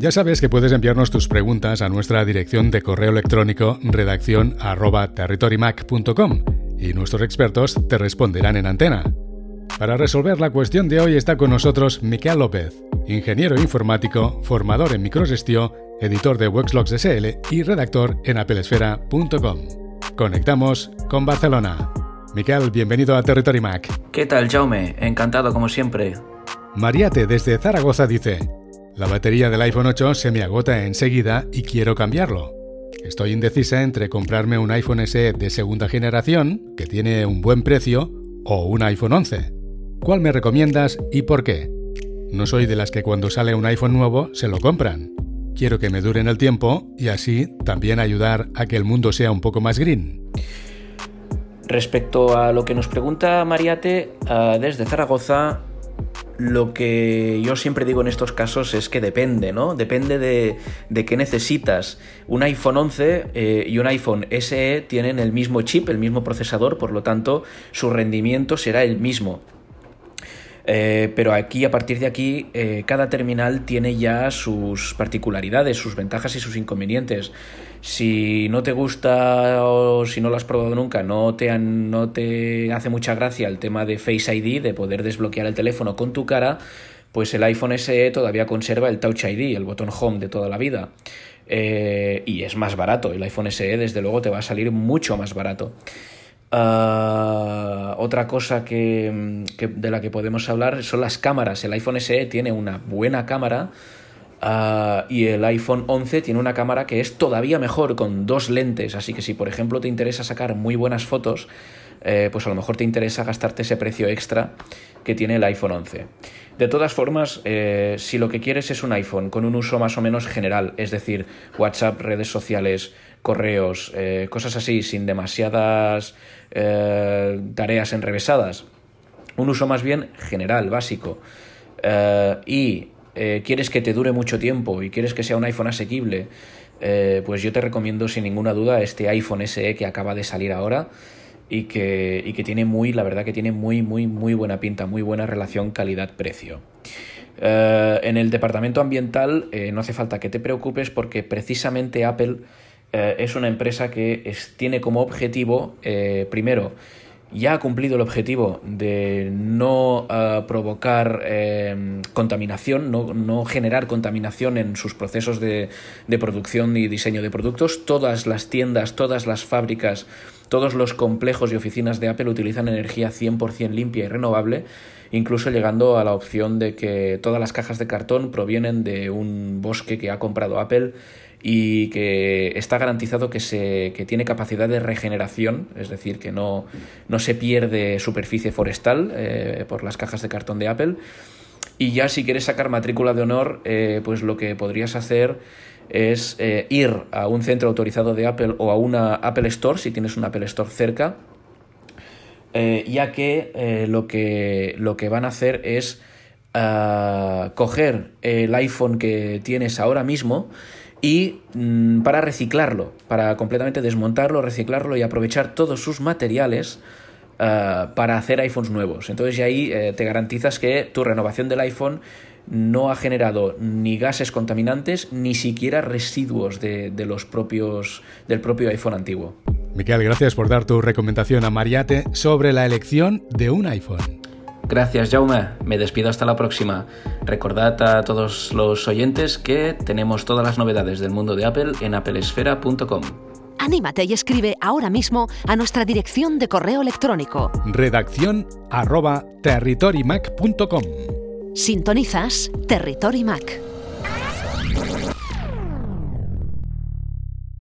Ya sabes que puedes enviarnos tus preguntas a nuestra dirección de correo electrónico redacción y nuestros expertos te responderán en antena. Para resolver la cuestión de hoy está con nosotros Miquel López, ingeniero informático, formador en microgestión, editor de Wexlogs SL y redactor en apelesfera.com. Conectamos con Barcelona. Miquel, bienvenido a Territory Mac. ¿Qué tal, Jaume? Encantado como siempre. Mariate desde Zaragoza dice, la batería del iPhone 8 se me agota enseguida y quiero cambiarlo. Estoy indecisa entre comprarme un iPhone SE de segunda generación, que tiene un buen precio, o un iPhone 11. ¿Cuál me recomiendas y por qué? No soy de las que cuando sale un iPhone nuevo se lo compran. Quiero que me dure en el tiempo y así también ayudar a que el mundo sea un poco más green. Respecto a lo que nos pregunta Mariate, ah, desde Zaragoza, lo que yo siempre digo en estos casos es que depende, ¿no? Depende de, qué necesitas. Un iPhone 11 eh, y un iPhone SE tienen el mismo chip, el mismo procesador, por lo tanto su rendimiento será el mismo. Eh, pero aquí, a partir de aquí, eh, cada terminal tiene ya sus particularidades, sus ventajas y sus inconvenientes. Si no te gusta o si no lo has probado nunca, no te, no te hace mucha gracia el tema de Face ID, de poder desbloquear el teléfono con tu cara, pues el iPhone SE todavía conserva el Touch ID, el botón Home de toda la vida. Eh, y es más barato. El iPhone SE, desde luego, te va a salir mucho más barato. Ah, otra cosa que, de la que podemos hablar son las cámaras. El iPhone SE tiene una buena cámara ah, y el iPhone 11 tiene una cámara que es todavía mejor con dos lentes. Así que si por ejemplo te interesa sacar muy buenas fotos, eh, pues a lo mejor te interesa gastarte ese precio extra que tiene el iPhone 11. De todas formas, eh, si lo que quieres es un iPhone con un uso más o menos general, es decir, WhatsApp, redes sociales, correos, eh, cosas así, sin demasiadas tareas enrevesadas. Un uso más bien general, básico. Y quieres que te dure mucho tiempo y quieres que sea un iPhone asequible, pues yo te recomiendo sin ninguna duda este iPhone SE que acaba de salir ahora y que, y que tiene muy, la verdad que tiene muy, muy, muy buena pinta, muy buena relación calidad-precio. en el departamento ambiental no hace falta que te preocupes porque precisamente Apple eh, es una empresa que tiene como objetivo, eh, primero, ya ha cumplido el objetivo de no eh, provocar contaminación, no, generar contaminación en sus procesos de, de, producción y diseño de productos. Todas las tiendas, todas las fábricas, todos los complejos y oficinas de Apple utilizan energía 100% limpia y renovable, incluso llegando a la opción de que todas las cajas de cartón provienen de un bosque que ha comprado Apple y que está garantizado que, se, que tiene capacidad de regeneración, es decir, que no, no se pierde superficie forestal eh, por las cajas de cartón de Apple. Y ya si quieres sacar matrícula de honor, eh, pues lo que podrías hacer es eh, ir a un centro autorizado de Apple o a una Apple Store, si tienes una Apple Store cerca, ya que, lo que lo que van a hacer es ah, coger el iPhone que tienes ahora mismo, y mm, para reciclarlo, para completamente desmontarlo, reciclarlo y aprovechar todos sus materiales ah, para hacer iPhones nuevos. Entonces ya ahí eh, te garantizas que tu renovación del iPhone no ha generado ni gases contaminantes ni siquiera residuos de, de los propios, del propio iPhone antiguo. Miquel, gracias por dar tu recomendación a Mariate sobre la elección de un iPhone. Gracias, Jaume. Me despido hasta la próxima. Recordad a todos los oyentes que tenemos todas las novedades del mundo de Apple en applesfera.com. Anímate y escribe ahora mismo a nuestra dirección de correo electrónico. Redacción arroba territorymac.com. Sintonizas Territory Mac.